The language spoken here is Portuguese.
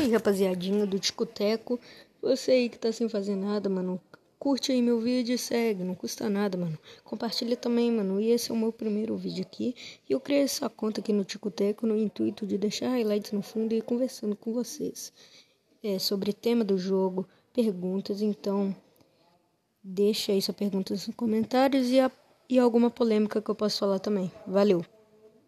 Aí, rapaziadinha do Ticoteco, você aí que tá sem fazer nada, mano, curte aí meu vídeo e segue, não custa nada, mano. Compartilha também, mano. E esse é o meu primeiro vídeo aqui. E eu criei essa conta aqui no Ticoteco no intuito de deixar highlights no fundo e ir conversando com vocês. É, sobre tema do jogo, perguntas, então deixa aí sua pergunta nos comentários e, a, e alguma polêmica que eu posso falar também. Valeu!